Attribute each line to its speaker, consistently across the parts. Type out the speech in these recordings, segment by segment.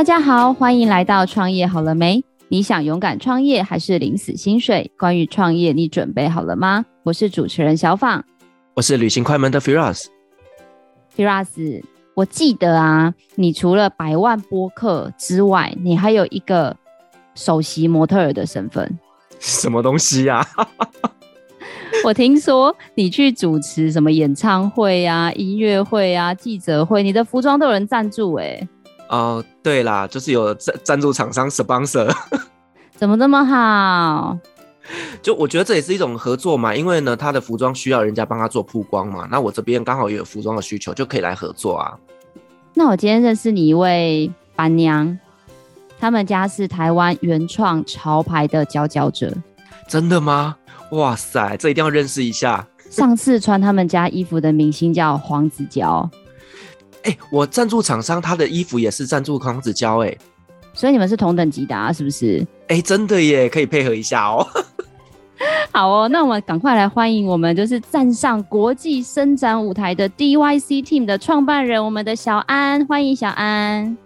Speaker 1: 大家好，欢迎来到创业好了没？你想勇敢创业还是领死薪水？关于创业，你准备好了吗？我是主持人小访，
Speaker 2: 我是旅行快门的 Firas。
Speaker 1: Firas，我记得啊，你除了百万播客之外，你还有一个首席模特儿的身份。
Speaker 2: 什么东西呀、啊？
Speaker 1: 我听说你去主持什么演唱会啊、音乐会啊、记者会，你的服装都有人赞助哎、欸。
Speaker 2: 哦，对啦，就是有赞赞助厂商 sponsor，
Speaker 1: 怎么这么好？
Speaker 2: 就我觉得这也是一种合作嘛，因为呢，他的服装需要人家帮他做曝光嘛，那我这边刚好也有服装的需求，就可以来合作啊。
Speaker 1: 那我今天认识你一位板娘，他们家是台湾原创潮牌的佼佼者，
Speaker 2: 真的吗？哇塞，这一定要认识一下。
Speaker 1: 上次穿他们家衣服的明星叫黄子佼。
Speaker 2: 哎、欸，我赞助厂商，他的衣服也是赞助康子佼，哎，
Speaker 1: 所以你们是同等级的，啊，是不是？
Speaker 2: 哎、欸，真的耶，可以配合一下哦。
Speaker 1: 好哦，那我们赶快来欢迎我们就是站上国际伸展舞台的 DYC Team 的创办人，我们的小安，欢迎小安。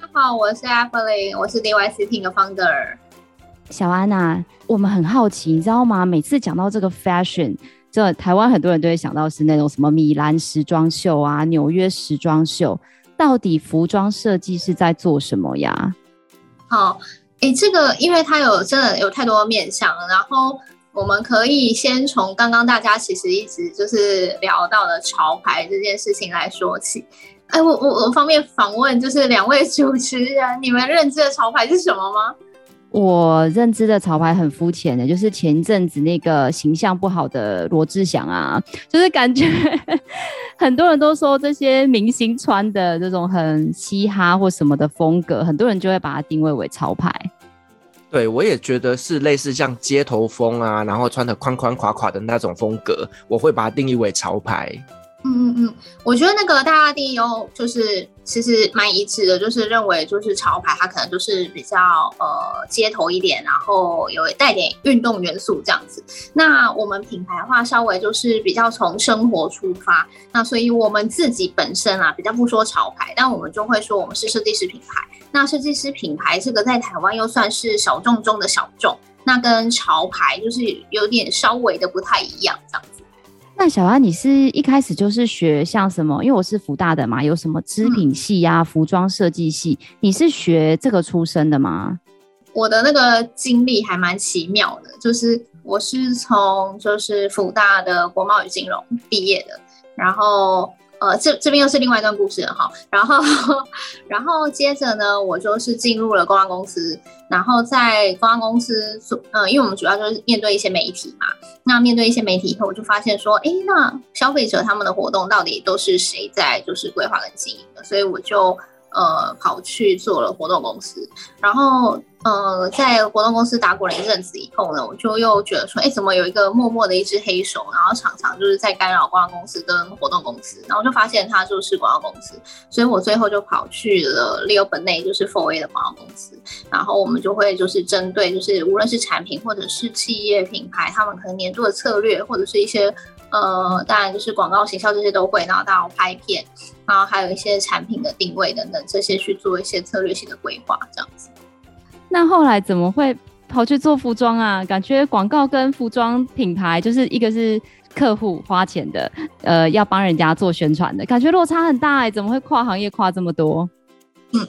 Speaker 3: 大家好，我是 Evelyn，我是 DYC Team 的 Founder。
Speaker 1: 小安啊，我们很好奇，你知道吗？每次讲到这个 Fashion。这台湾很多人都会想到是那种什么米兰时装秀啊、纽约时装秀，到底服装设计是在做什么呀？
Speaker 3: 好，哎，这个因为它有真的有太多面向，然后我们可以先从刚刚大家其实一直就是聊到的潮牌这件事情来说起。哎，我我我方便访问就是两位主持人，你们认知的潮牌是什么吗？
Speaker 1: 我认知的潮牌很肤浅的，就是前一阵子那个形象不好的罗志祥啊，就是感觉 很多人都说这些明星穿的这种很嘻哈或什么的风格，很多人就会把它定位为潮牌。
Speaker 2: 对，我也觉得是类似像街头风啊，然后穿的宽宽垮垮的那种风格，我会把它定义为潮牌。
Speaker 3: 嗯嗯嗯，我觉得那个大家定义哦，就是其实蛮一致的，就是认为就是潮牌它可能就是比较呃街头一点，然后有带点运动元素这样子。那我们品牌的话稍微就是比较从生活出发，那所以我们自己本身啊比较不说潮牌，但我们就会说我们是设计师品牌。那设计师品牌这个在台湾又算是小众中的小众，那跟潮牌就是有点稍微的不太一样这样。
Speaker 1: 那小安，你是一开始就是学像什么？因为我是福大的嘛，有什么织品系呀、啊、服装设计系，你是学这个出身的吗？
Speaker 3: 我的那个经历还蛮奇妙的，就是我是从就是福大的国贸与金融毕业的，然后。呃，这这边又是另外一段故事了哈。然后，然后接着呢，我就是进入了公关公司。然后在公关公司做，呃，因为我们主要就是面对一些媒体嘛。那面对一些媒体以后，我就发现说，哎，那消费者他们的活动到底都是谁在就是规划跟经营的？所以我就呃跑去做了活动公司，然后。呃，在活动公司打滚了一阵子以后呢，我就又觉得说，哎，怎么有一个默默的一只黑手，然后常常就是在干扰广告公司跟活动公司，然后就发现他就是广告公司，所以我最后就跑去了 Leo Burnett，就是 4A 的广告公司，然后我们就会就是针对就是无论是产品或者是企业品牌，他们可能年度的策略或者是一些呃，当然就是广告行销这些都会，然后到拍片，然后还有一些产品的定位等等这些去做一些策略性的规划，这样子。
Speaker 1: 那后来怎么会跑去做服装啊？感觉广告跟服装品牌就是一个是客户花钱的，呃，要帮人家做宣传的，感觉落差很大哎、欸，怎么会跨行业跨这么多？
Speaker 3: 嗯，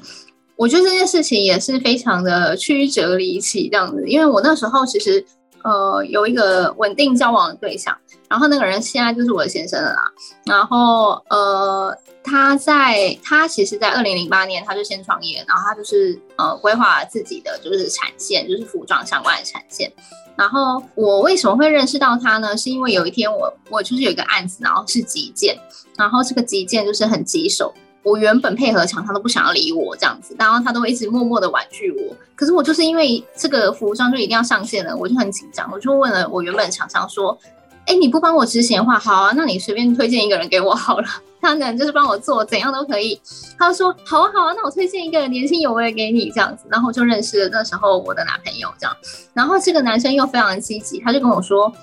Speaker 3: 我觉得这件事情也是非常的曲折离奇这样子，因为我那时候其实。呃，有一个稳定交往的对象，然后那个人现在就是我的先生了啦。然后呃，他在他其实，在二零零八年他就先创业，然后他就是呃规划自己的就是产线，就是服装相关的产线。然后我为什么会认识到他呢？是因为有一天我我就是有一个案子，然后是急件，然后这个急件就是很棘手。我原本配合厂，他都不想要理我这样子，然后他都会一直默默的婉拒我。可是我就是因为这个服装就一定要上线了，我就很紧张，我就问了我原本厂商说：“哎，你不帮我执行的话，好啊，那你随便推荐一个人给我好了，他能就是帮我做，怎样都可以。”他说：“好啊，好啊，那我推荐一个年轻有为给你这样子。”然后就认识了那时候我的男朋友这样。然后这个男生又非常的积极，他就跟我说。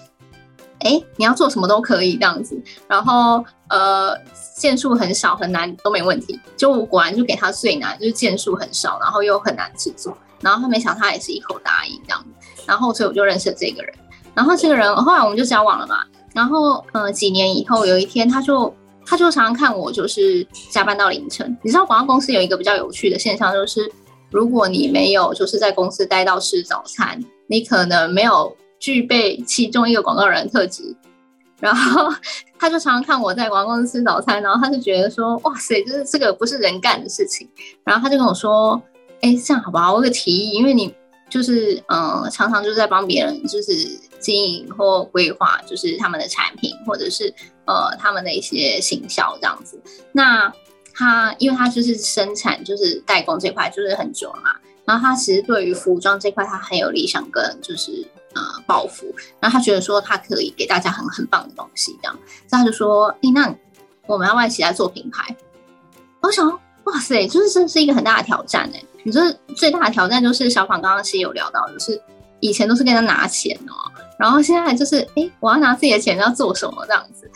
Speaker 3: 哎，你要做什么都可以这样子，然后呃，件数很少很难都没问题。就我果然就给他最难，就是件数很少，然后又很难制作。然后他没想他也是一口答应这样子，然后所以我就认识了这个人。然后这个人后来我们就交往了嘛。然后呃，几年以后有一天他就他就常常看我就是加班到凌晨。你知道广告公司有一个比较有趣的现象，就是如果你没有就是在公司待到吃早餐，你可能没有。具备其中一个广告人特质，然后 他就常常看我在广告公司吃早餐，然后他就觉得说，哇塞，就是这个不是人干的事情，然后他就跟我说，哎，这样好不好？我有个提议，因为你就是嗯、常常就是在帮别人就是经营或规划，就是他们的产品或者是呃他们的一些行销这样子。那他因为他就是生产就是代工这块就是很久了嘛，然后他其实对于服装这块他很有理想跟就是。呃，抱负，然后他觉得说他可以给大家很很棒的东西，这样，所以他就说，哎，那我们要不要一起来做品牌？我想，哇塞，就是这是一个很大的挑战哎。你说最大的挑战就是小访刚刚其实有聊到，就是以前都是跟他拿钱哦，然后现在就是，哎，我要拿自己的钱要做什么这样子？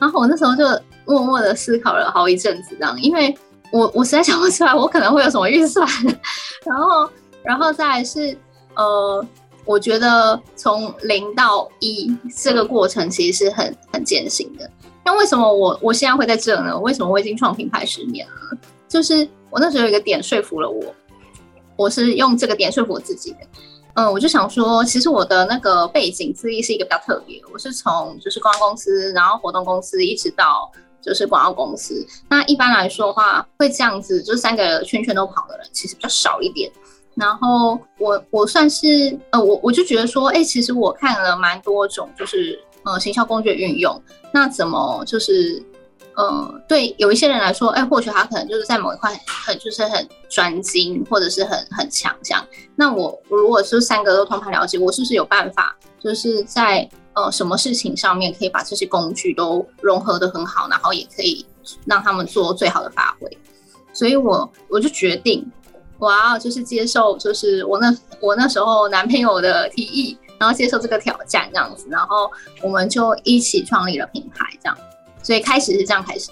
Speaker 3: 然后我那时候就默默的思考了好一阵子，这样，因为我我实在想不出来我可能会有什么预算，然后，然后再是呃。我觉得从零到一这个过程其实是很很艰辛的。那为什么我我现在会在这呢？为什么我已经创品牌十年了？就是我那时候有一个点说服了我，我是用这个点说服我自己的。嗯，我就想说，其实我的那个背景资历是一个比较特别。我是从就是公关公司，然后活动公司，一直到就是广告公司。那一般来说的话，会这样子，就是三个圈圈都跑的人，其实比较少一点。然后我我算是呃我我就觉得说，哎，其实我看了蛮多种，就是呃行销工具的运用。那怎么就是呃对有一些人来说，哎，或许他可能就是在某一块很就是很专精，或者是很很强这样。那我如果是三个都通盘了解，我是不是有办法，就是在呃什么事情上面可以把这些工具都融合的很好，然后也可以让他们做最好的发挥。所以我我就决定。我要就是接受，就是我那我那时候男朋友的提议，然后接受这个挑战这样子，然后我们就一起创立了品牌，这样，所以开始是这样开始。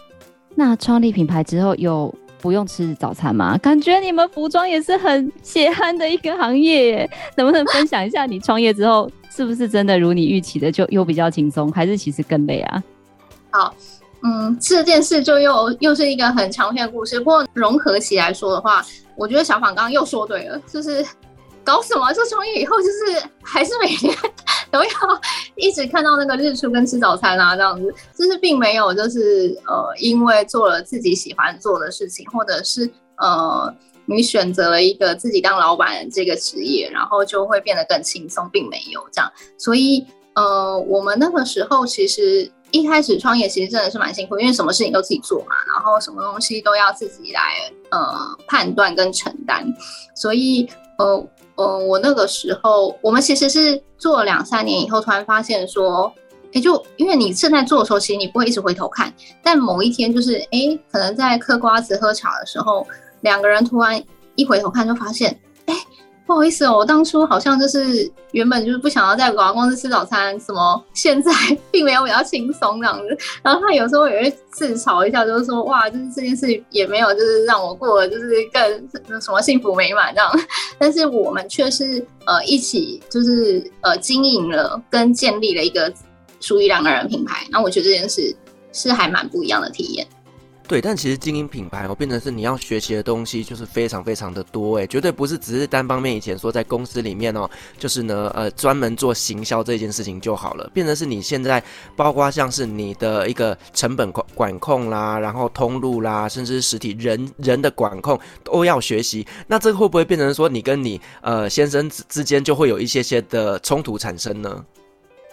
Speaker 1: 那创立品牌之后有不用吃早餐吗？感觉你们服装也是很血汗的一个行业耶，能不能分享一下你创业之后是不是真的如你预期的就又比较轻松，还是其实更累啊？
Speaker 3: 好。嗯，这件事就又又是一个很长篇的故事。不过融合起来说的话，我觉得小访刚刚又说对了，就是搞什么？就从业以后，就是还是每天都要一直看到那个日出跟吃早餐啊，这样子，就是并没有就是呃，因为做了自己喜欢做的事情，或者是呃，你选择了一个自己当老板这个职业，然后就会变得更轻松，并没有这样。所以呃，我们那个时候其实。一开始创业其实真的是蛮辛苦，因为什么事情都自己做嘛，然后什么东西都要自己来呃判断跟承担，所以呃呃我那个时候我们其实是做了两三年以后，突然发现说，哎，就因为你正在做的时候，其实你不会一直回头看，但某一天就是哎，可能在嗑瓜子喝茶的时候，两个人突然一回头看就发现，不好意思哦，我当初好像就是原本就是不想要在广告公司吃早餐，什么现在并没有比较轻松这样子。然后他有时候也会自嘲一下，就是说哇，就是这件事也没有就是让我过得就是更什么幸福美满这样。但是我们却是呃一起就是呃经营了跟建立了一个属于两个人品牌。那我觉得这件事是还蛮不一样的体验。
Speaker 2: 对，但其实经营品牌哦，变成是你要学习的东西就是非常非常的多诶，绝对不是只是单方面以前说在公司里面哦，就是呢呃专门做行销这件事情就好了，变成是你现在包括像是你的一个成本管管控啦，然后通路啦，甚至是实体人人的管控都要学习，那这个会不会变成说你跟你呃先生之之间就会有一些些的冲突产生呢？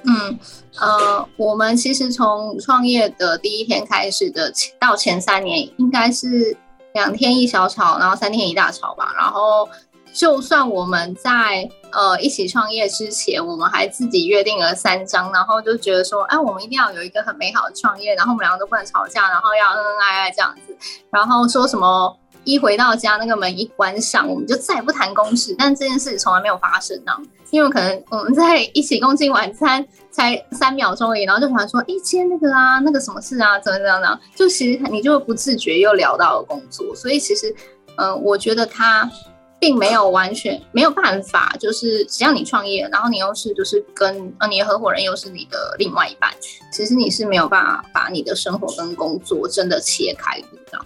Speaker 3: 嗯，呃，我们其实从创业的第一天开始的到前三年，应该是两天一小吵，然后三天一大吵吧。然后，就算我们在呃一起创业之前，我们还自己约定了三章，然后就觉得说，哎，我们一定要有一个很美好的创业，然后我们两个都不能吵架，然后要恩恩爱爱这样子。然后说什么一回到家那个门一关上，我们就再也不谈公事。但这件事从来没有发生呢。因为可能我们在一起共进晚餐，才三秒钟而已，然后就突然说，哎，今天那个啊，那个什么事啊，怎么怎么怎么，就其实你就会不自觉又聊到了工作，所以其实，呃，我觉得他并没有完全没有办法，就是只要你创业，然后你又是就是跟呃你的合伙人又是你的另外一半，其实你是没有办法把你的生活跟工作真的切开的这样。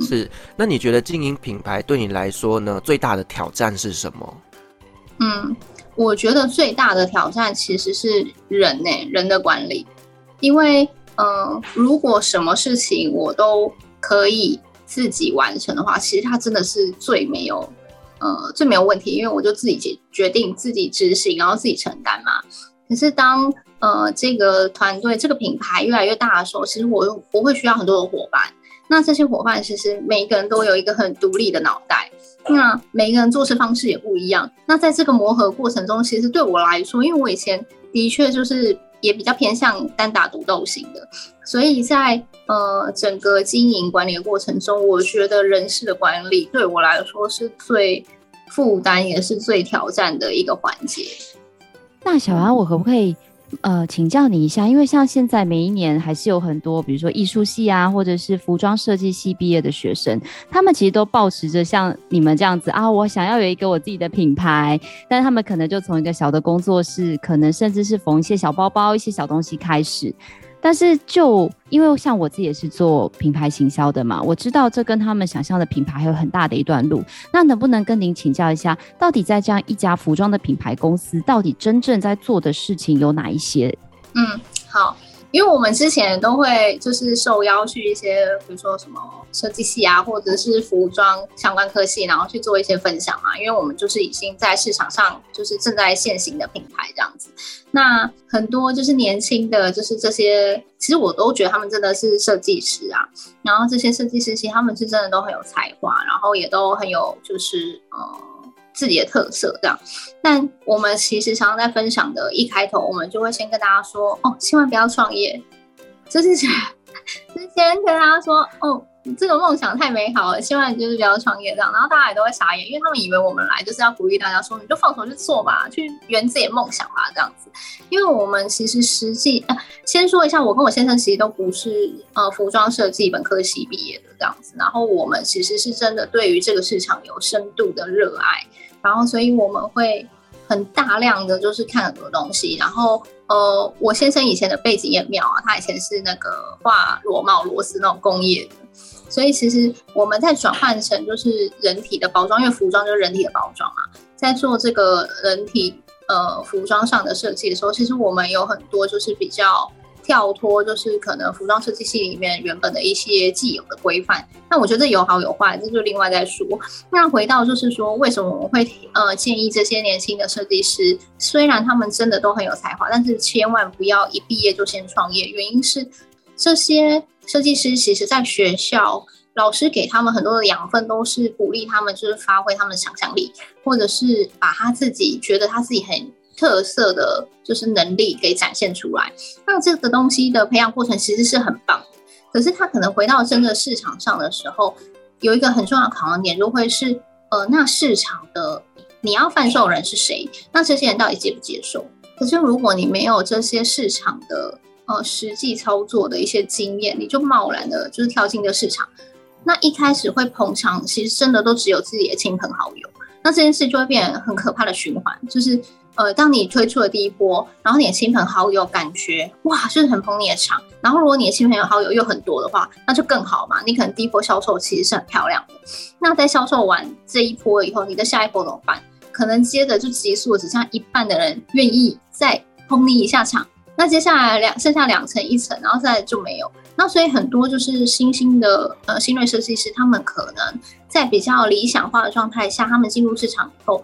Speaker 2: 是，那你觉得经营品牌对你来说呢，最大的挑战是什么？
Speaker 3: 嗯，我觉得最大的挑战其实是人呢、欸，人的管理。因为，嗯、呃，如果什么事情我都可以自己完成的话，其实它真的是最没有，呃，最没有问题，因为我就自己决决定自己执行，然后自己承担嘛。可是当呃这个团队、这个品牌越来越大的时候，其实我我会需要很多的伙伴。那这些伙伴其实每一个人都有一个很独立的脑袋，那每一个人做事方式也不一样。那在这个磨合过程中，其实对我来说，因为我以前的确就是也比较偏向单打独斗型的，所以在呃整个经营管理的过程中，我觉得人事的管理对我来说是最负担也是最挑战的一个环节。
Speaker 1: 那小安，我可不可以？呃，请教你一下，因为像现在每一年还是有很多，比如说艺术系啊，或者是服装设计系毕业的学生，他们其实都保持着像你们这样子啊，我想要有一个我自己的品牌，但他们可能就从一个小的工作室，可能甚至是缝一些小包包、一些小东西开始。但是，就因为像我自己也是做品牌行销的嘛，我知道这跟他们想象的品牌还有很大的一段路。那能不能跟您请教一下，到底在这样一家服装的品牌公司，到底真正在做的事情有哪一些？
Speaker 3: 嗯，好。因为我们之前都会就是受邀去一些，比如说什么设计系啊，或者是服装相关科系，然后去做一些分享嘛。因为我们就是已经在市场上就是正在现行的品牌这样子。那很多就是年轻的，就是这些，其实我都觉得他们真的是设计师啊。然后这些设计师其实他们是真的都很有才华，然后也都很有就是呃。自己的特色这样，但我们其实常常在分享的一开头，我们就会先跟大家说哦，千万不要创业，就是 先跟大家说哦，这个梦想太美好了，千万就是不要创业这样。然后大家也都会傻眼，因为他们以为我们来就是要鼓励大家说，你就放手去做吧，去圆自己的梦想吧这样子。因为我们其实实际，呃，先说一下，我跟我先生其实都不是呃服装设计本科系毕业的这样子，然后我们其实是真的对于这个市场有深度的热爱。然后，所以我们会很大量的就是看很多东西。然后，呃，我先生以前的背景也妙啊，他以前是那个画螺帽螺丝那种工业的。所以，其实我们在转换成就是人体的包装，因为服装就是人体的包装嘛，在做这个人体呃服装上的设计的时候，其实我们有很多就是比较。跳脱就是可能服装设计系里面原本的一些既有的规范，那我觉得有好有坏，这就另外再说。那回到就是说，为什么我们会呃建议这些年轻的设计师，虽然他们真的都很有才华，但是千万不要一毕业就先创业。原因是 这些设计师其实在学校老师给他们很多的养分，都是鼓励他们就是发挥他们的想象力，或者是把他自己觉得他自己很。特色的就是能力给展现出来，那这个东西的培养过程其实是很棒。可是他可能回到真的市场上的时候，有一个很重要的考量点，就会是呃，那市场的你要贩售人是谁？那这些人到底接不接受？可是如果你没有这些市场的呃实际操作的一些经验，你就贸然的就是跳进这个市场，那一开始会捧场，其实真的都只有自己的亲朋好友。那这件事就会变成很可怕的循环，就是。呃，当你推出了第一波，然后你的亲朋好友感觉哇，就是很捧你的场。然后如果你的亲朋好友又很多的话，那就更好嘛。你可能第一波销售其实是很漂亮的。那在销售完这一波以后，你的下一波怎么办？可能接着就急速只剩下一半的人愿意再捧你一下场。那接下来两剩下两层一层，然后再就没有。那所以很多就是新兴的呃新锐设计师，他们可能在比较理想化的状态下，他们进入市场以后，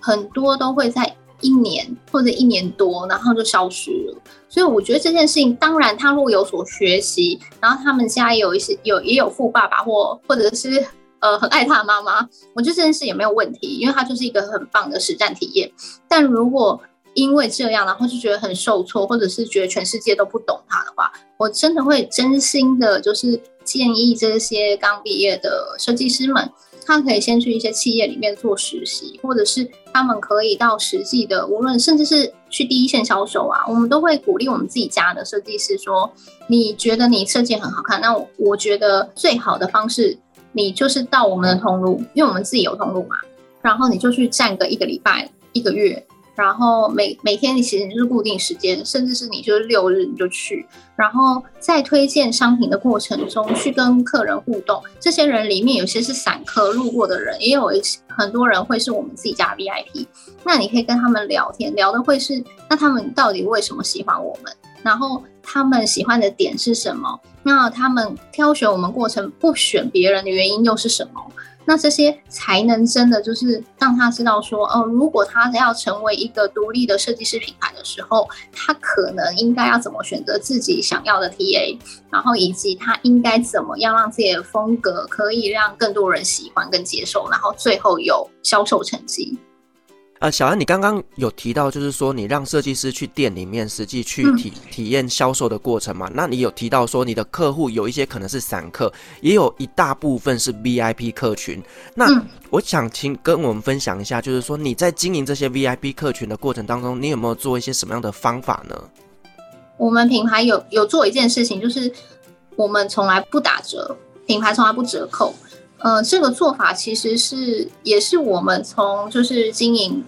Speaker 3: 很多都会在。一年或者一年多，然后就消失了。所以我觉得这件事情，当然他若有所学习，然后他们家有一些有也有富爸爸或或者是呃很爱他妈妈，我觉得这件事也没有问题，因为他就是一个很棒的实战体验。但如果因为这样，然后就觉得很受挫，或者是觉得全世界都不懂他的话，我真的会真心的，就是建议这些刚毕业的设计师们。他可以先去一些企业里面做实习，或者是他们可以到实际的，无论甚至是去第一线销售啊，我们都会鼓励我们自己家的设计师说：“你觉得你设计很好看，那我觉得最好的方式，你就是到我们的通路，因为我们自己有通路嘛，然后你就去站个一个礼拜、一个月。”然后每每天你其实就是固定时间，甚至是你就是六日你就去，然后在推荐商品的过程中去跟客人互动。这些人里面有些是散客路过的人，也有一些很多人会是我们自己家 VIP。那你可以跟他们聊天，聊的会是那他们到底为什么喜欢我们？然后他们喜欢的点是什么？那他们挑选我们过程不选别人的原因又是什么？那这些才能真的就是让他知道说，哦，如果他要成为一个独立的设计师品牌的时候，他可能应该要怎么选择自己想要的 TA，然后以及他应该怎么样让自己的风格可以让更多人喜欢跟接受，然后最后有销售成绩。
Speaker 2: 呃，小安，你刚刚有提到，就是说你让设计师去店里面实际去体体验销售的过程嘛？那你有提到说你的客户有一些可能是散客，也有一大部分是 VIP 客群。那我想请跟我们分享一下，就是说你在经营这些 VIP 客群的过程当中，你有没有做一些什么样的方法呢？
Speaker 3: 我们品牌有有做一件事情，就是我们从来不打折，品牌从来不折扣。呃，这个做法其实是也是我们从就是经营。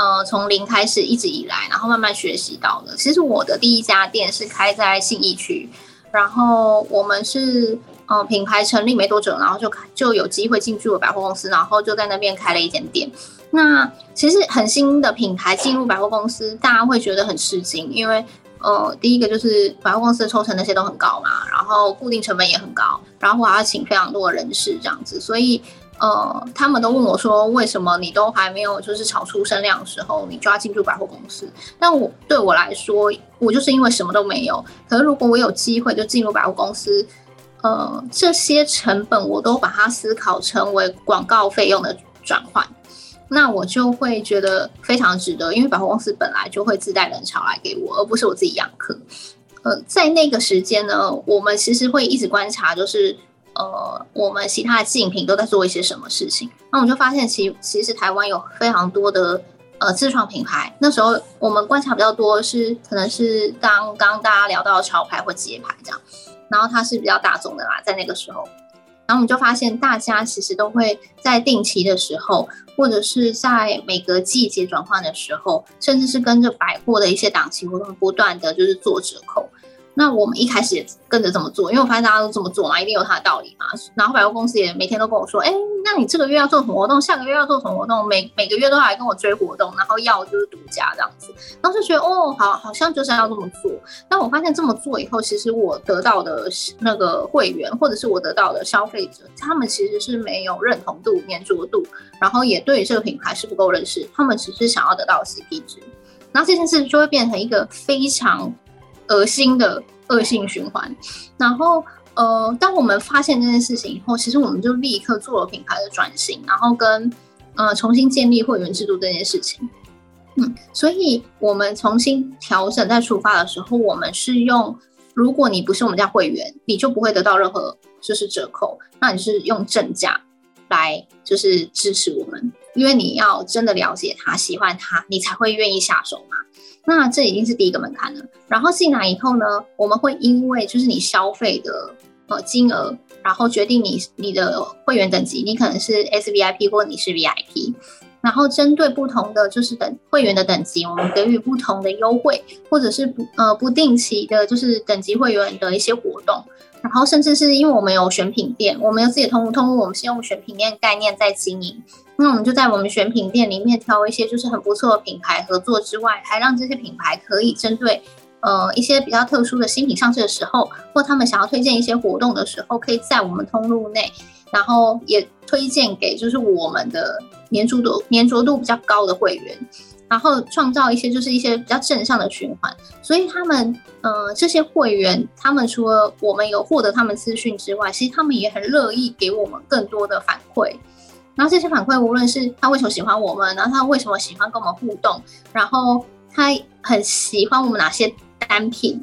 Speaker 3: 呃，从零开始一直以来，然后慢慢学习到的。其实我的第一家店是开在信义区，然后我们是呃品牌成立没多久，然后就就有机会进驻了百货公司，然后就在那边开了一间店。那其实很新的品牌进入百货公司，大家会觉得很吃惊，因为呃第一个就是百货公司的抽成那些都很高嘛，然后固定成本也很高，然后我还要请非常多的人事这样子，所以。呃，他们都问我说，为什么你都还没有就是炒出声量的时候，你就要进入百货公司？但我对我来说，我就是因为什么都没有。可是如果我有机会就进入百货公司，呃，这些成本我都把它思考成为广告费用的转换，那我就会觉得非常值得，因为百货公司本来就会自带人潮来给我，而不是我自己养客。呃，在那个时间呢，我们其实会一直观察，就是。呃，我们其他的竞品都在做一些什么事情？那我就发现其，其实台湾有非常多的呃自创品牌。那时候我们观察比较多是，可能是刚刚大家聊到潮牌或街牌这样，然后它是比较大众的啦，在那个时候，然后我们就发现大家其实都会在定期的时候，或者是在每个季节转换的时候，甚至是跟着百货的一些档期活动，不断的就是做折扣。那我们一开始也跟着这么做，因为我发现大家都这么做嘛，一定有它的道理嘛。然后百货公司也每天都跟我说，哎，那你这个月要做什么活动？下个月要做什么活动？每每个月都来跟我追活动，然后要就是独家这样子。然后就觉得哦，好，好像就是要这么做。但我发现这么做以后，其实我得到的那个会员，或者是我得到的消费者，他们其实是没有认同度、黏着度，然后也对这个品牌是不够认识。他们只是想要得到 CP 值，然后这件事就会变成一个非常。恶心的恶性循环，然后呃，当我们发现这件事情以后，其实我们就立刻做了品牌的转型，然后跟呃重新建立会员制度这件事情。嗯，所以我们重新调整在出发的时候，我们是用，如果你不是我们家会员，你就不会得到任何就是折扣，那你是用正价来就是支持我们，因为你要真的了解他，喜欢他，你才会愿意下手嘛。那这已经是第一个门槛了。然后进来以后呢，我们会因为就是你消费的呃金额，然后决定你你的会员等级，你可能是 SVIP 或你是 VIP，然后针对不同的就是等会员的等级，我们给予不同的优惠，或者是不呃不定期的，就是等级会员的一些活动。然后甚至是因为我们有选品店，我们有自己的通路，通路我们是用选品店概念在经营。那我们就在我们选品店里面挑一些就是很不错的品牌合作之外，还让这些品牌可以针对呃一些比较特殊的新品上市的时候，或他们想要推荐一些活动的时候，可以在我们通路内，然后也推荐给就是我们的粘着度粘着度比较高的会员。然后创造一些就是一些比较正向的循环，所以他们呃这些会员，他们除了我们有获得他们资讯之外，其实他们也很乐意给我们更多的反馈。然后这些反馈，无论是他为什么喜欢我们，然后他为什么喜欢跟我们互动，然后他很喜欢我们哪些单品，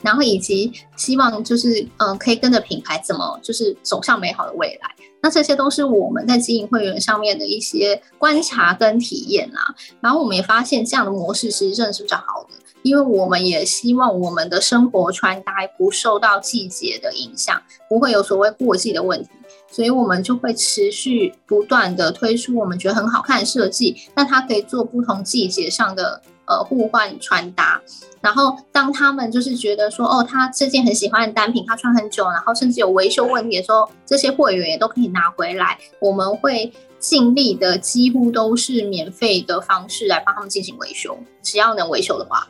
Speaker 3: 然后以及希望就是嗯、呃、可以跟着品牌怎么就是走向美好的未来。那这些都是我们在经营会员上面的一些观察跟体验啦。然后我们也发现这样的模式其实真的是比较好的，因为我们也希望我们的生活穿搭不受到季节的影响，不会有所谓过季的问题，所以我们就会持续不断的推出我们觉得很好看的设计，那它可以做不同季节上的。呃，互换穿搭，然后当他们就是觉得说，哦，他这件很喜欢的单品，他穿很久，然后甚至有维修问题的时候，这些会员也都可以拿回来。我们会尽力的，几乎都是免费的方式来帮他们进行维修，只要能维修的话。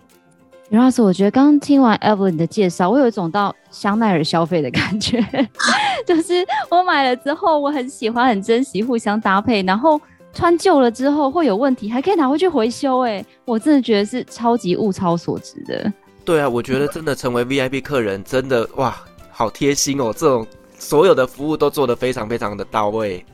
Speaker 1: 刘老师，我觉得刚刚听完 Evelyn 的介绍，我有一种到香奈儿消费的感觉，就是我买了之后，我很喜欢，很珍惜，互相搭配，然后。穿旧了之后会有问题，还可以拿回去回修，哎，我真的觉得是超级物超所值的。
Speaker 2: 对啊，我觉得真的成为 VIP 客人，真的哇，好贴心哦！这种所有的服务都做得非常非常的到位。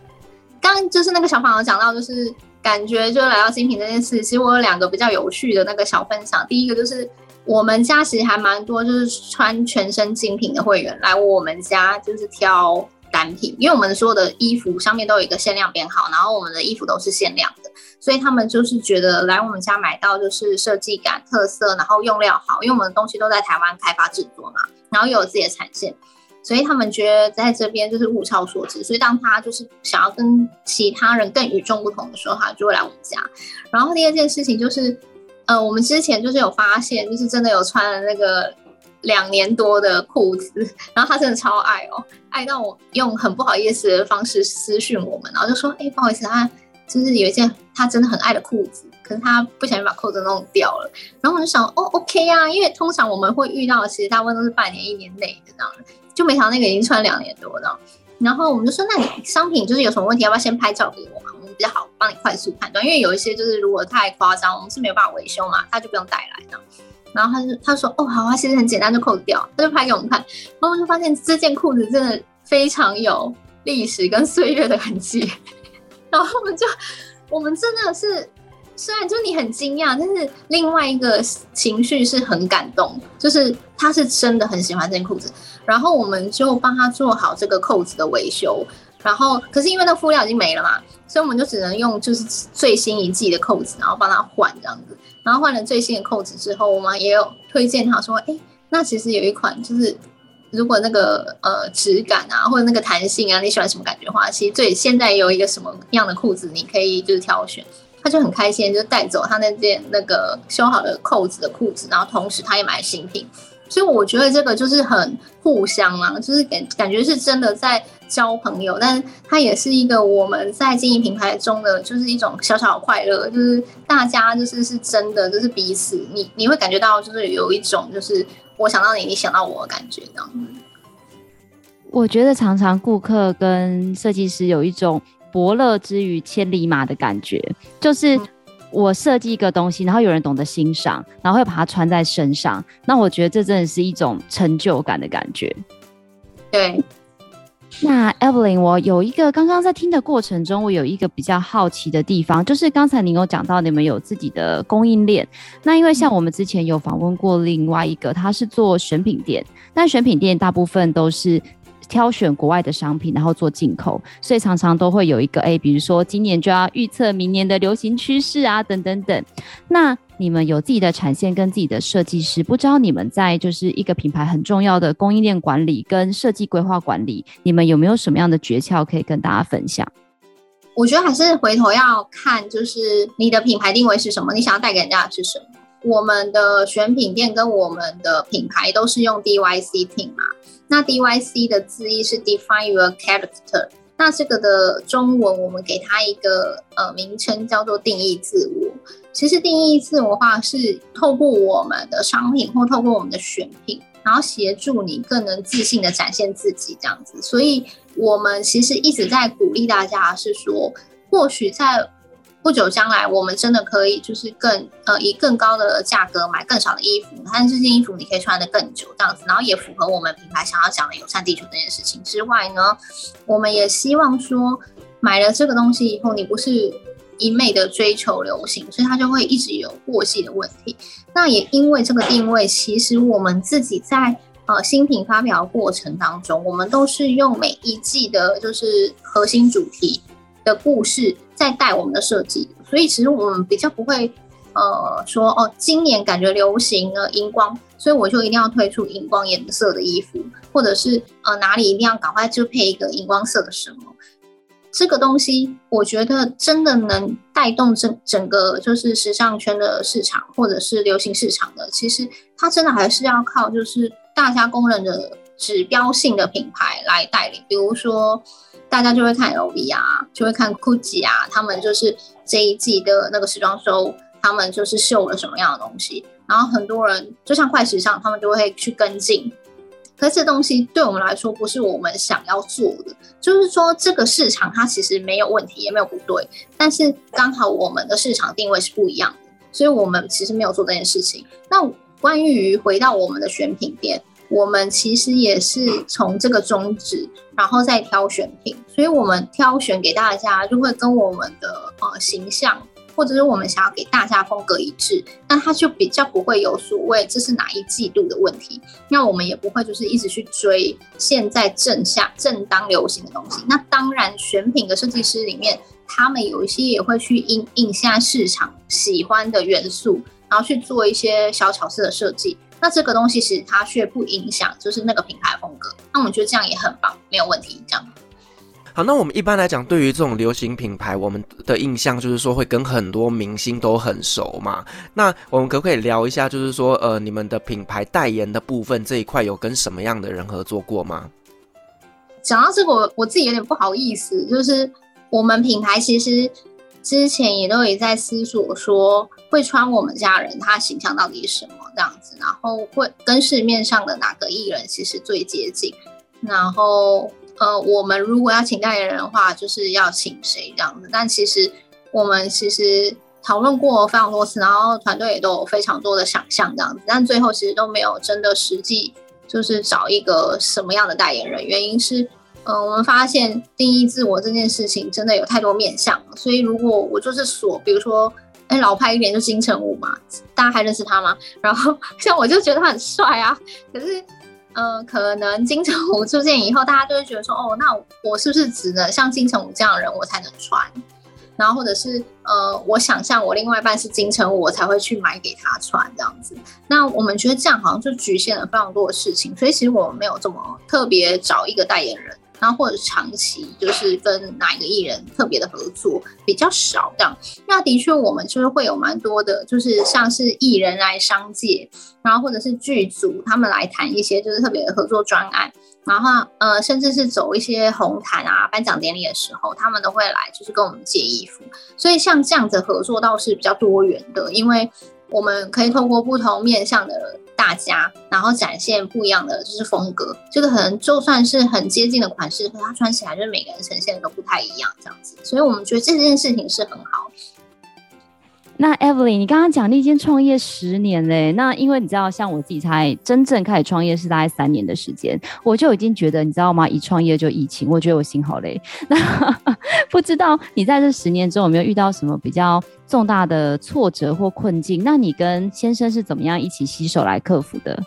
Speaker 3: 刚刚就是那个小朋友讲到，就是感觉就来到精品这件事，其实我有两个比较有趣的那个小分享。第一个就是我们家其实还蛮多，就是穿全身精品的会员来我们家，就是挑。单品，因为我们所有的衣服上面都有一个限量编号，然后我们的衣服都是限量的，所以他们就是觉得来我们家买到就是设计感、特色，然后用料好，因为我们的东西都在台湾开发制作嘛，然后又有自己的产线，所以他们觉得在这边就是物超所值。所以当他就是想要跟其他人更与众不同的时候，他就会来我们家。然后第二件事情就是，呃，我们之前就是有发现，就是真的有穿了那个。两年多的裤子，然后他真的超爱哦，爱到我用很不好意思的方式私讯我们，然后就说：“哎、不好意思，他就是有一件他真的很爱的裤子，可是他不小心把扣子弄掉了。”然后我就想：“哦，OK 啊，因为通常我们会遇到，其实大部分都是半年、一年内的这样，就没想到那个已经穿两年多了。”然后我们就说：“那你商品就是有什么问题，要不要先拍照给我嘛？我们比较好帮你快速判断，因为有一些就是如果太夸张，我们是没有办法维修嘛，他就不用带来了。”然后他就他说哦好啊，其实很简单就扣掉，他就拍给我们看，然后我就发现这件裤子真的非常有历史跟岁月的痕迹，然后我们就我们真的是虽然就你很惊讶，但是另外一个情绪是很感动，就是他是真的很喜欢这件裤子，然后我们就帮他做好这个扣子的维修，然后可是因为那布料已经没了嘛，所以我们就只能用就是最新一季的扣子，然后帮他换这样子。然后换了最新的扣子之后，我们也有推荐他说：“哎，那其实有一款，就是如果那个呃质感啊，或者那个弹性啊，你喜欢什么感觉的话，其实最现在有一个什么样的裤子，你可以就是挑选。”他就很开心，就带走他那件那个修好的扣子的裤子，然后同时他也买新品。所以我觉得这个就是很互相啊，就是感感觉是真的在交朋友，但是它也是一个我们在经营品牌中的就是一种小小的快乐，就是大家就是是真的就是彼此，你你会感觉到就是有一种就是我想到你，你想到我的感觉这样。
Speaker 1: 我觉得常常顾客跟设计师有一种伯乐之于千里马的感觉，就是。嗯我设计一个东西，然后有人懂得欣赏，然后会把它穿在身上，那我觉得这真的是一种成就感的感觉。
Speaker 3: 对。
Speaker 1: 那 Evelyn，我有一个刚刚在听的过程中，我有一个比较好奇的地方，就是刚才您有讲到你们有自己的供应链。那因为像我们之前有访问过另外一个，他是做选品店，但选品店大部分都是。挑选国外的商品，然后做进口，所以常常都会有一个诶，比如说今年就要预测明年的流行趋势啊，等等等。那你们有自己的产线跟自己的设计师，不知道你们在就是一个品牌很重要的供应链管理跟设计规划管理，你们有没有什么样的诀窍可以跟大家分享？
Speaker 3: 我觉得还是回头要看，就是你的品牌定位是什么，你想要带给人家的是什么。我们的选品店跟我们的品牌都是用 D Y C 品嘛。那 DYC 的字义是 Define Your Character，那这个的中文我们给它一个呃名称叫做定义自我。其实定义自我的话是透过我们的商品或透过我们的选品，然后协助你更能自信的展现自己这样子。所以我们其实一直在鼓励大家是说，或许在不久将来，我们真的可以就是更呃以更高的价格买更少的衣服，但是这件衣服你可以穿得更久这样子，然后也符合我们品牌想要讲的友善地球这件事情之外呢，我们也希望说买了这个东西以后，你不是一昧的追求流行，所以它就会一直有过季的问题。那也因为这个定位，其实我们自己在呃新品发表过程当中，我们都是用每一季的就是核心主题的故事在带我们的设计，所以其实我们比较不会呃说哦，今年感觉流行了荧光，所以我就一定要推出荧光颜色的衣服，或者是呃哪里一定要赶快就配一个荧光色的什么。这个东西，我觉得真的能带动整整个就是时尚圈的市场，或者是流行市场的。其实它真的还是要靠就是大家公认的指标性的品牌来带领。比如说，大家就会看 LV 啊，就会看 GUCCI 啊，他们就是这一季的那个时装周，他们就是秀了什么样的东西。然后很多人就像快时尚，他们就会去跟进。可是这东西对我们来说不是我们想要做的，就是说这个市场它其实没有问题，也没有不对，但是刚好我们的市场定位是不一样的，所以我们其实没有做这件事情。那关于回到我们的选品店，我们其实也是从这个宗旨，然后再挑选品，所以我们挑选给大家就会跟我们的呃形象。或者是我们想要给大家风格一致，那它就比较不会有所谓这是哪一季度的问题。那我们也不会就是一直去追现在正下正当流行的东西。那当然，选品的设计师里面，他们有一些也会去应应现在市场喜欢的元素，然后去做一些小巧思的设计。那这个东西其实它却不影响就是那个品牌风格。那我们觉得这样也很棒，没有问题，这样。
Speaker 2: 好，那我们一般来讲，对于这种流行品牌，我们的印象就是说会跟很多明星都很熟嘛。那我们可不可以聊一下，就是说，呃，你们的品牌代言的部分这一块有跟什么样的人合作过吗？
Speaker 3: 讲到这个，我我自己有点不好意思，就是我们品牌其实之前也都也在思索说，会穿我们家人他形象到底是什么这样子，然后会跟市面上的哪个艺人其实最接近，然后。呃，我们如果要请代言人的话，就是要请谁这样子？但其实我们其实讨论过非常多次，然后团队也都有非常多的想象这样子，但最后其实都没有真的实际就是找一个什么样的代言人。原因是，呃，我们发现定义自我这件事情真的有太多面向，所以如果我就是说，比如说，哎，老派一点就是金城武嘛，大家还认识他吗？然后 像我就觉得他很帅啊，可是。嗯、呃，可能金城武出现以后，大家就会觉得说，哦，那我是不是只能像金城武这样的人，我才能穿？然后或者是，呃，我想象我另外一半是金城武，我才会去买给他穿这样子。那我们觉得这样好像就局限了非常多的事情，所以其实我们没有这么特别找一个代言人。然后或者长期就是跟哪一个艺人特别的合作比较少这样，那的确我们就是会有蛮多的，就是像是艺人来商界，然后或者是剧组他们来谈一些就是特别的合作专案，然后呃甚至是走一些红毯啊颁奖典礼的时候，他们都会来就是跟我们借衣服，所以像这样子合作倒是比较多元的，因为我们可以透过不同面向的。大家，然后展现不一样的就是风格，这个可能就算是很接近的款式，可它穿起来就是每个人呈现的都不太一样，这样子。所以我们觉得这件事情是很好。
Speaker 1: 那 Evelyn，你刚刚讲你已经创业十年嘞，那因为你知道，像我自己才真正开始创业是大概三年的时间，我就已经觉得，你知道吗？一创业就疫情，我觉得我心好累。那不知道你在这十年中有没有遇到什么比较重大的挫折或困境？那你跟先生是怎么样一起携手来克服的？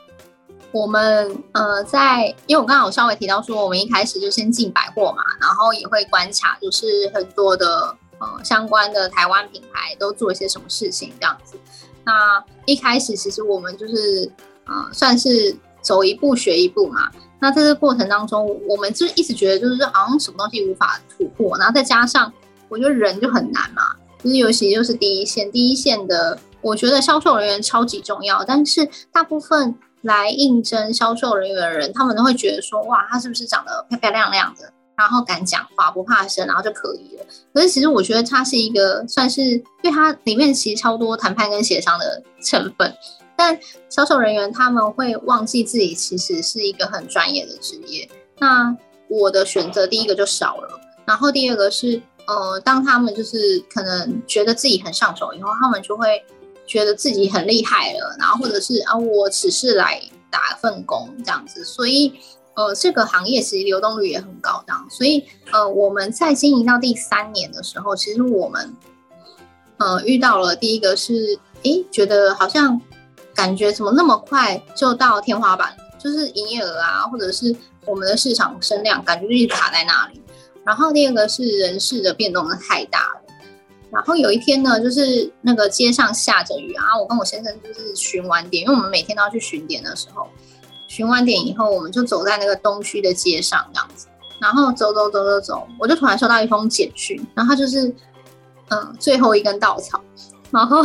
Speaker 3: 我们呃，在因为我刚刚有稍微提到说，我们一开始就先进百货嘛，然后也会观察，就是很多的。呃，相关的台湾品牌都做一些什么事情这样子？那一开始其实我们就是呃，算是走一步学一步嘛。那在这个过程当中，我们就一直觉得就是好像什么东西无法突破，然后再加上我觉得人就很难嘛，就是尤其就是第一线，第一线的，我觉得销售人员超级重要，但是大部分来应征销售人员的人，他们都会觉得说，哇，他是不是长得漂漂亮亮的？然后敢讲话，不怕生，然后就可以了。可是其实我觉得它是一个算是，因为它里面其实超多谈判跟协商的成分。但销售人员他们会忘记自己其实是一个很专业的职业。那我的选择第一个就少了，然后第二个是，呃，当他们就是可能觉得自己很上手以后，他们就会觉得自己很厉害了，然后或者是啊，我只是来打份工这样子，所以。呃，这个行业其实流动率也很高，这样，所以呃，我们在经营到第三年的时候，其实我们呃遇到了第一个是，诶，觉得好像感觉怎么那么快就到天花板，就是营业额啊，或者是我们的市场声量，感觉就一直卡在那里。然后第二个是人事的变动太大了。然后有一天呢，就是那个街上下着雨啊，我跟我先生就是巡完点，因为我们每天都要去巡点的时候，巡完点以后，我们就走在那个东区的街上这样子，然后走走走走走，我就突然收到一封简讯，然后它就是嗯最后一根稻草，然后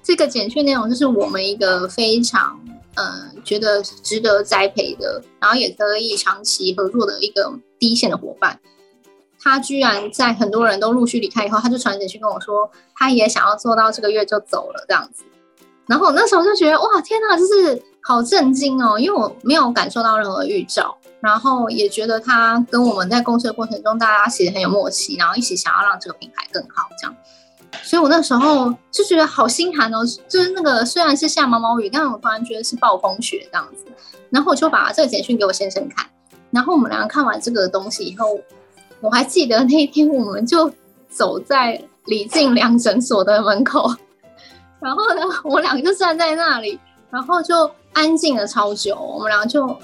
Speaker 3: 这个简讯内容就是我们一个非常嗯觉得值得栽培的，然后也可以长期合作的一个第一线的伙伴。他居然在很多人都陆续离开以后，他就传简讯跟我说，他也想要做到这个月就走了这样子。然后我那时候就觉得，哇，天哪，就是好震惊哦，因为我没有感受到任何预兆，然后也觉得他跟我们在共事的过程中，大家其实很有默契，然后一起想要让这个品牌更好这样。所以我那时候就觉得好心寒哦，就是那个虽然是下毛毛雨，但我突然觉得是暴风雪这样子。然后我就把这个简讯给我先生看，然后我们两个看完这个东西以后。我还记得那一天，我们就走在李进良诊所的门口，然后呢，我俩就站在那里，然后就安静了超久，我们俩就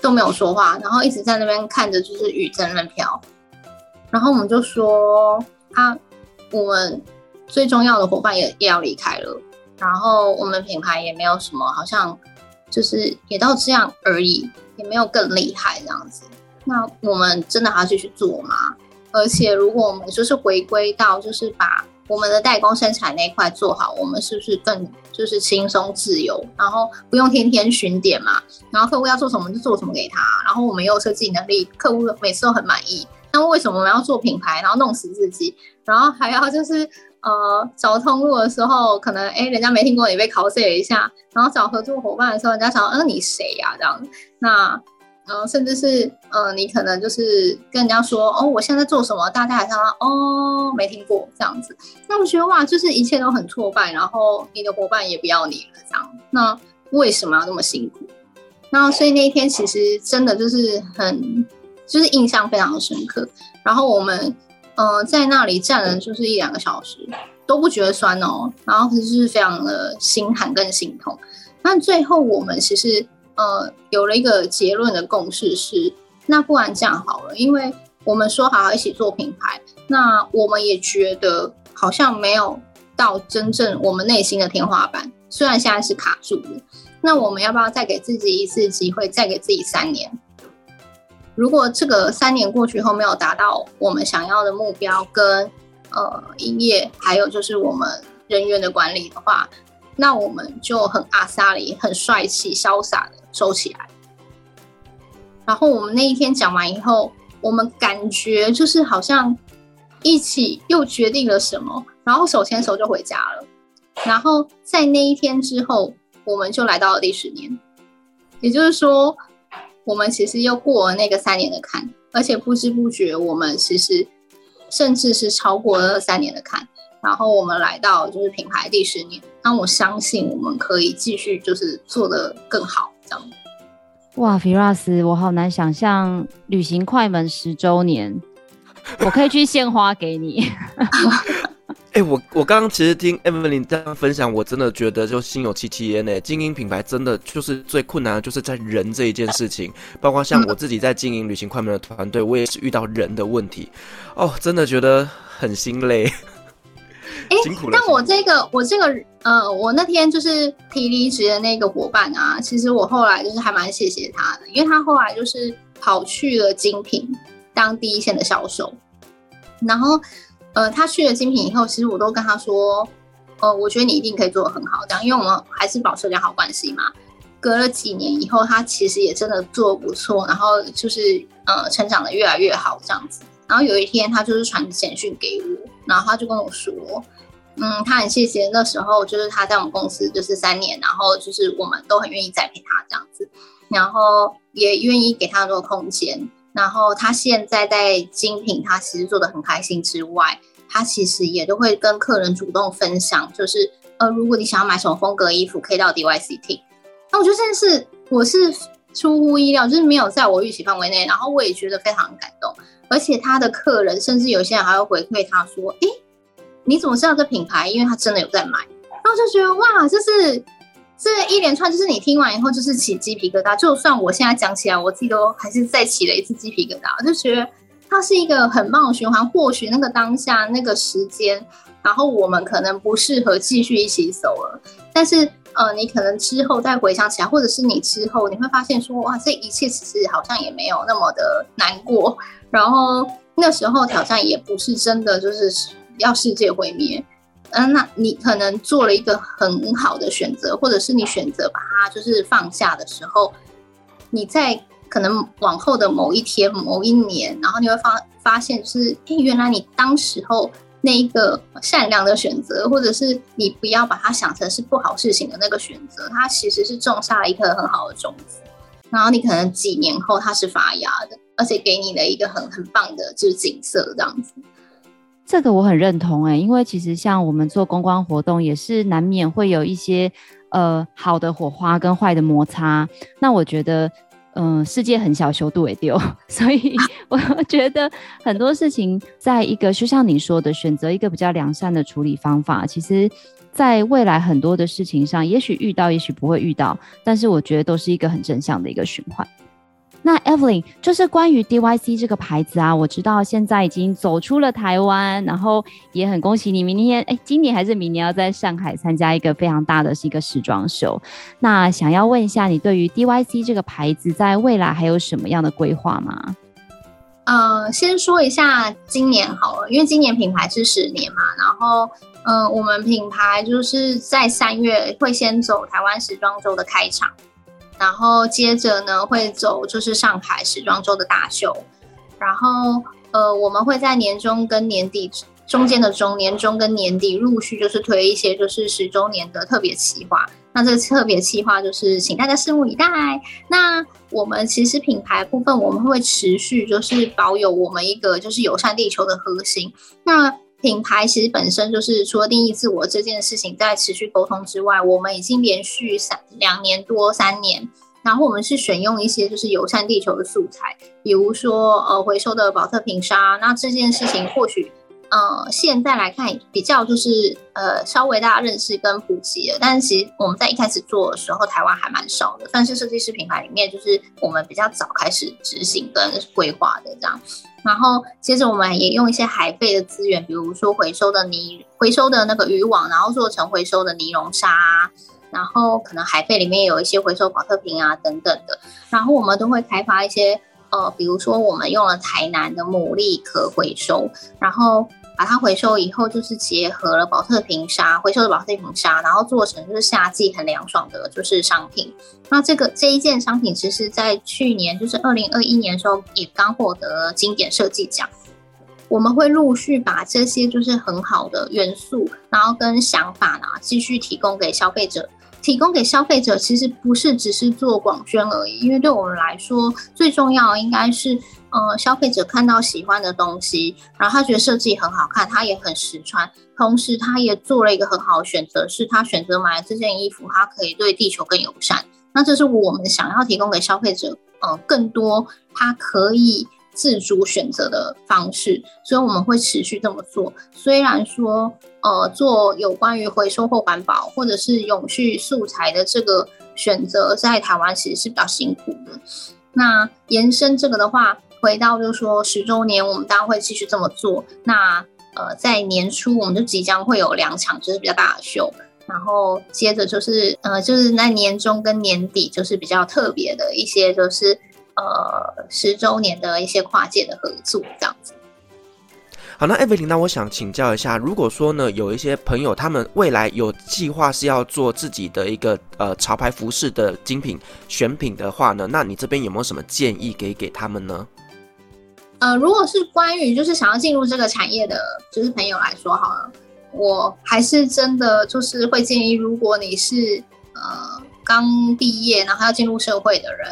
Speaker 3: 都没有说话，然后一直在那边看着，就是雨在那边飘，然后我们就说，啊、我们最重要的伙伴也也要离开了，然后我们品牌也没有什么，好像就是也到这样而已，也没有更厉害这样子。那我们真的还要继续做吗？而且如果我们就是回归到，就是把我们的代工生产那一块做好，我们是不是更就是轻松自由，然后不用天天巡点嘛？然后客户要做什么就做什么给他，然后我们又有设计能力，客户每次都很满意。那为什么我们要做品牌，然后弄死自己，然后还要就是呃找通路的时候，可能哎人家没听过也被 cos 了一下，然后找合作伙伴的时候，人家想，嗯、呃、你谁呀、这样？那。然后甚至是，呃，你可能就是跟人家说，哦，我现在在做什么，大家还想说，哦，没听过这样子。那我觉得哇，就是一切都很挫败，然后你的伙伴也不要你了，这样。那为什么要那么辛苦？那所以那一天其实真的就是很，就是印象非常深刻。然后我们，呃，在那里站了就是一两个小时，都不觉得酸哦，然后可是就是非常的心寒跟心痛。那最后我们其实。呃，有了一个结论的共识是，那不然这样好了，因为我们说好好一起做品牌，那我们也觉得好像没有到真正我们内心的天花板，虽然现在是卡住了，那我们要不要再给自己一次机会，再给自己三年？如果这个三年过去后没有达到我们想要的目标跟呃营业，还有就是我们人员的管理的话，那我们就很阿萨里，很帅气、潇洒的收起来。然后我们那一天讲完以后，我们感觉就是好像一起又决定了什么，然后手牵手就回家了。然后在那一天之后，我们就来到了第十年，也就是说，我们其实又过了那个三年的坎，而且不知不觉，我们其实甚至是超过了三年的坎。然后我们来到就是品牌第十年，那我相信我们可以继续就是做得更好，这样。
Speaker 1: 哇，Firas，我好难想象旅行快门十周年，我可以去献花给你。
Speaker 2: 哎、欸，我我刚刚其实听 Evelyn 这样分享，我真的觉得就心有戚戚焉呢。经营品牌真的就是最困难的，就是在人这一件事情。包括像我自己在经营旅行快门的团队，我也是遇到人的问题，哦，真的觉得很心累。
Speaker 3: 哎，但我这个我这个呃，我那天就是提离职的那个伙伴啊，其实我后来就是还蛮谢谢他的，因为他后来就是跑去了精品当第一线的销售，然后呃，他去了精品以后，其实我都跟他说，呃，我觉得你一定可以做的很好，这样，因为我们还是保持良好关系嘛。隔了几年以后，他其实也真的做得不错，然后就是呃，成长的越来越好这样子。然后有一天，他就是传简讯给我，然后他就跟我说，嗯，他很谢谢那时候，就是他在我们公司就是三年，然后就是我们都很愿意栽培他这样子，然后也愿意给他很多空间。然后他现在在精品，他其实做的很开心之外，他其实也都会跟客人主动分享，就是呃，如果你想要买什么风格衣服，可以到 DYCT。那我觉得这件事我是出乎意料，就是没有在我预期范围内，然后我也觉得非常感动。而且他的客人，甚至有些人还会回馈他说：“哎，你怎么知道这品牌？因为他真的有在买。”然后就觉得哇，就是这一连串就是你听完以后就是起鸡皮疙瘩，就算我现在讲起来，我自己都还是再起了一次鸡皮疙瘩，就觉得它是一个很棒的循环。或许那个当下那个时间，然后我们可能不适合继续一起走了，但是呃，你可能之后再回想起来，或者是你之后你会发现说，哇，这一切其实好像也没有那么的难过，然后那时候挑战也不是真的就是要世界毁灭。嗯，那你可能做了一个很好的选择，或者是你选择把它就是放下的时候，你在可能往后的某一天、某一年，然后你会发发现，就是诶，原来你当时候那一个善良的选择，或者是你不要把它想成是不好事情的那个选择，它其实是种下了一颗很好的种子，然后你可能几年后它是发芽的，而且给你的一个很很棒的就是景色这样子。
Speaker 1: 这个我很认同哎、欸，因为其实像我们做公关活动，也是难免会有一些呃好的火花跟坏的摩擦。那我觉得，嗯、呃，世界很小，修度也丢，所以 我觉得很多事情，在一个就像你说的，选择一个比较良善的处理方法，其实在未来很多的事情上，也许遇到，也许不会遇到，但是我觉得都是一个很正向的一个循环。那 Evelyn 就是关于 DYC 这个牌子啊，我知道现在已经走出了台湾，然后也很恭喜你，明年哎，今年还是明年要在上海参加一个非常大的是一个时装秀。那想要问一下，你对于 DYC 这个牌子在未来还有什么样的规划吗？
Speaker 3: 呃，先说一下今年好了，因为今年品牌是十年嘛，然后嗯、我们品牌就是在三月会先走台湾时装周的开场。然后接着呢，会走就是上海时装周的大秀，然后呃，我们会在年中跟年底中间的中年中跟年底陆续就是推一些就是十周年的特别企划。那这个特别企划就是请大家拭目以待。那我们其实品牌部分我们会持续就是保有我们一个就是友善地球的核心。那品牌其实本身就是说定义自我这件事情在持续沟通之外，我们已经连续三两年多三年，然后我们是选用一些就是友善地球的素材，比如说呃回收的宝特瓶沙，那这件事情或许。呃，现在来看比较就是呃稍微大家认识跟普及了，但是其实我们在一开始做的时候，台湾还蛮少的，算是设计师品牌里面就是我们比较早开始执行跟规划的这样。然后接着我们也用一些海废的资源，比如说回收的泥、回收的那个渔网，然后做成回收的尼龙纱，然后可能海废里面有一些回收保特瓶啊等等的，然后我们都会开发一些。呃，比如说我们用了台南的牡蛎壳回收，然后把它回收以后，就是结合了宝特瓶纱，回收的宝特瓶纱，然后做成就是夏季很凉爽的，就是商品。那这个这一件商品，其实在去年就是二零二一年的时候，也刚获得经典设计奖。我们会陆续把这些就是很好的元素，然后跟想法呢，继续提供给消费者。提供给消费者其实不是只是做广宣而已，因为对我们来说，最重要应该是，呃，消费者看到喜欢的东西，然后他觉得设计很好看，他也很实穿，同时他也做了一个很好的选择，是他选择买了这件衣服，他可以对地球更友善。那这是我们想要提供给消费者，呃，更多他可以。自主选择的方式，所以我们会持续这么做。虽然说，呃，做有关于回收或环保，或者是永续素材的这个选择，在台湾其实是比较辛苦的。那延伸这个的话，回到就是说十周年，我们当然会继续这么做。那呃，在年初我们就即将会有两场就是比较大的秀，然后接着就是呃，就是在年中跟年底就是比较特别的一些就是。呃，十周年的一些跨界的合作，这样子。
Speaker 2: 好，那 Evelyn，那我想请教一下，如果说呢，有一些朋友他们未来有计划是要做自己的一个呃潮牌服饰的精品选品的话呢，那你这边有没有什么建议给给他们呢？
Speaker 3: 呃，如果是关于就是想要进入这个产业的，就是朋友来说好了，我还是真的就是会建议，如果你是呃刚毕业然后要进入社会的人。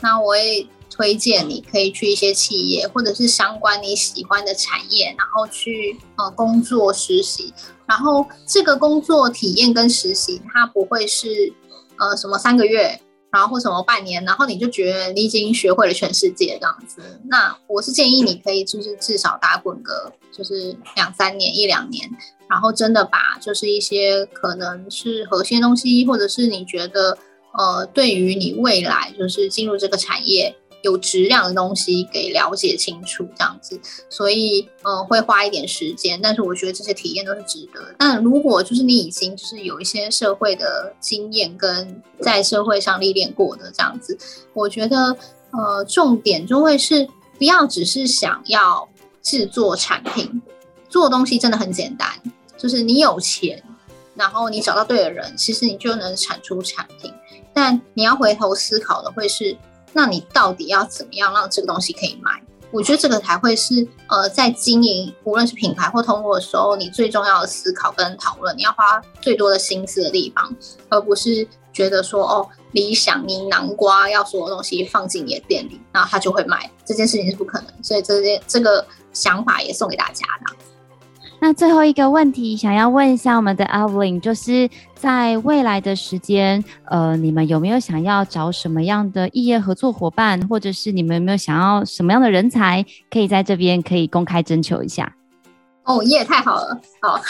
Speaker 3: 那我也推荐你可以去一些企业，或者是相关你喜欢的产业，然后去呃工作实习。然后这个工作体验跟实习，它不会是呃什么三个月，然后或什么半年，然后你就觉得你已经学会了全世界这样子。那我是建议你可以就是至少打滚个就是两三年一两年，然后真的把就是一些可能是核心东西，或者是你觉得呃对于你未来就是进入这个产业。有质量的东西给了解清楚，这样子，所以嗯会花一点时间，但是我觉得这些体验都是值得。但如果就是你已经就是有一些社会的经验跟在社会上历练过的这样子，我觉得呃重点就会是不要只是想要制作产品，做东西真的很简单，就是你有钱，然后你找到对的人，其实你就能产出产品。但你要回头思考的会是。那你到底要怎么样让这个东西可以卖？我觉得这个才会是呃，在经营无论是品牌或通路的时候，你最重要的思考跟讨论，你要花最多的心思的地方，而不是觉得说哦，理想你南瓜要所有东西放进你的店里，然后它就会卖，这件事情是不可能。所以这件这个想法也送给大家的。
Speaker 1: 那最后一个问题，想要问一下我们的 Evelyn，就是在未来的时间，呃，你们有没有想要找什么样的异业合作伙伴，或者是你们有没有想要什么样的人才，可以在这边可以公开征求一下？
Speaker 3: 哦耶，太好了！好，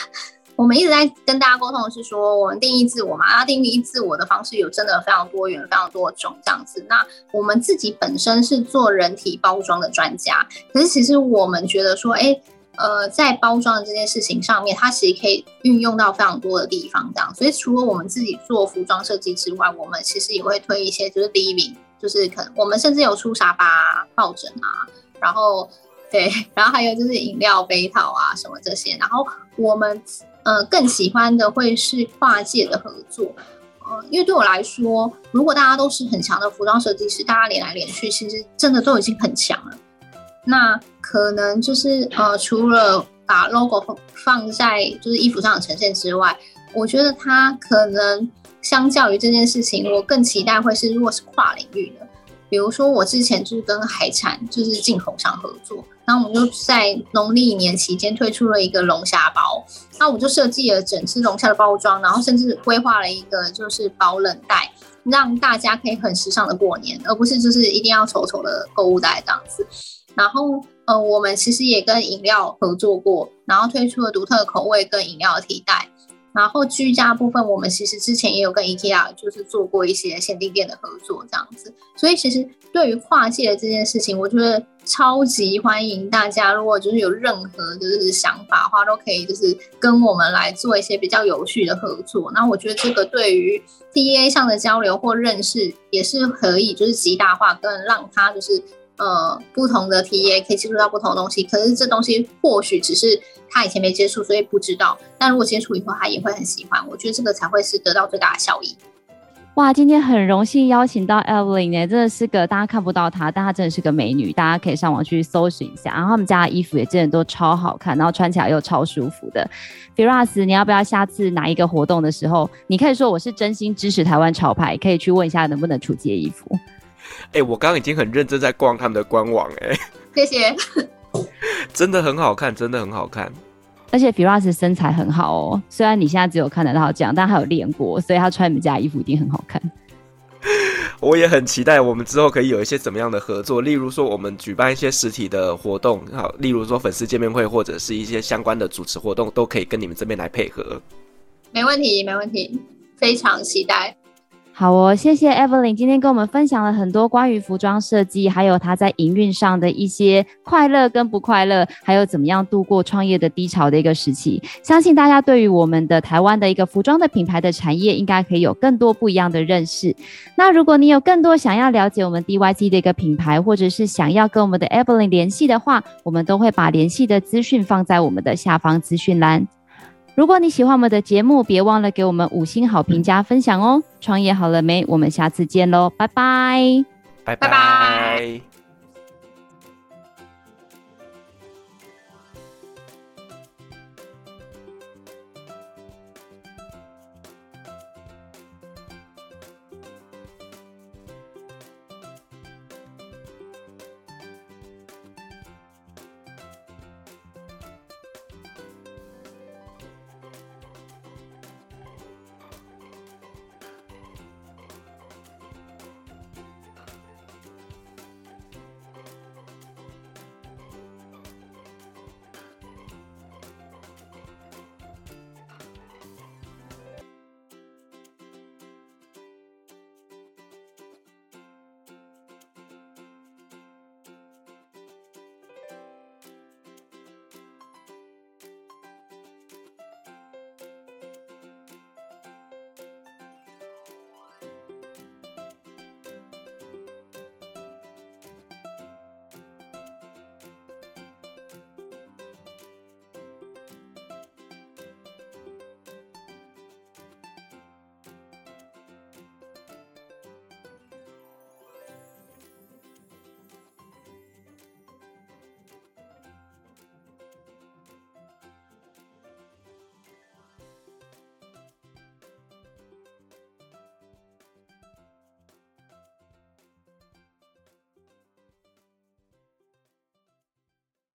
Speaker 3: 我们一直在跟大家沟通的是说，我们定义自我嘛，那定义自我的方式有真的非常多元、非常多种这样子。那我们自己本身是做人体包装的专家，可是其实我们觉得说，哎。呃，在包装的这件事情上面，它其实可以运用到非常多的地方，这样。所以除了我们自己做服装设计之外，我们其实也会推一些，就是 living，就是可能我们甚至有出沙发、抱枕啊，然后对，然后还有就是饮料杯套啊什么这些。然后我们呃更喜欢的会是跨界的合作，呃，因为对我来说，如果大家都是很强的服装设计师，大家连来连去，其实真的都已经很强了。那可能就是呃，除了把 logo 放放在就是衣服上的呈现之外，我觉得它可能相较于这件事情，我更期待会是如果是跨领域的，比如说我之前就是跟海产就是进口商合作，然后我们就在农历年期间推出了一个龙虾包，那我就设计了整只龙虾的包装，然后甚至规划了一个就是保冷袋，让大家可以很时尚的过年，而不是就是一定要丑丑的购物袋这样子。然后，呃，我们其实也跟饮料合作过，然后推出了独特的口味跟饮料的替代。然后居家部分，我们其实之前也有跟 IKEA 就是做过一些限定店的合作，这样子。所以其实对于跨界的这件事情，我觉得超级欢迎大家。如果就是有任何就是想法的话，都可以就是跟我们来做一些比较有序的合作。那我觉得这个对于 TA 上的交流或认识也是可以就是极大化，跟让他就是。呃，不同的 TA 可以接触到不同的东西，可是这东西或许只是他以前没接触，所以不知道。但如果接触以后，他也会很喜欢。我觉得这个才会是得到最大的效益。
Speaker 1: 哇，今天很荣幸邀请到 Evelyn 呢，真的是个大家看不到她，但她真的是个美女，大家可以上网去搜寻一下。然后他们家的衣服也真的都超好看，然后穿起来又超舒服的。Firas，你要不要下次哪一个活动的时候，你可以说我是真心支持台湾潮牌，可以去问一下能不能出街衣服。
Speaker 2: 哎、欸，我刚刚已经很认真在逛他们的官网，欸，哎，
Speaker 3: 谢谢，
Speaker 2: 真的很好看，真的很好看，
Speaker 1: 而且 Firas 身材很好哦。虽然你现在只有看得到这样，但他有练过，所以他穿你们家衣服一定很好看。
Speaker 2: 我也很期待我们之后可以有一些怎么样的合作，例如说我们举办一些实体的活动，好，例如说粉丝见面会或者是一些相关的主持活动，都可以跟你们这边来配合。
Speaker 3: 没问题，没问题，非常期待。
Speaker 1: 好哦，谢谢 Evelyn 今天跟我们分享了很多关于服装设计，还有她在营运上的一些快乐跟不快乐，还有怎么样度过创业的低潮的一个时期。相信大家对于我们的台湾的一个服装的品牌的产业，应该可以有更多不一样的认识。那如果你有更多想要了解我们 DYG 的一个品牌，或者是想要跟我们的 Evelyn 联系的话，我们都会把联系的资讯放在我们的下方资讯栏。如果你喜欢我们的节目，别忘了给我们五星好评加分享哦！创业好了没？我们下次见喽，拜拜，
Speaker 2: 拜拜。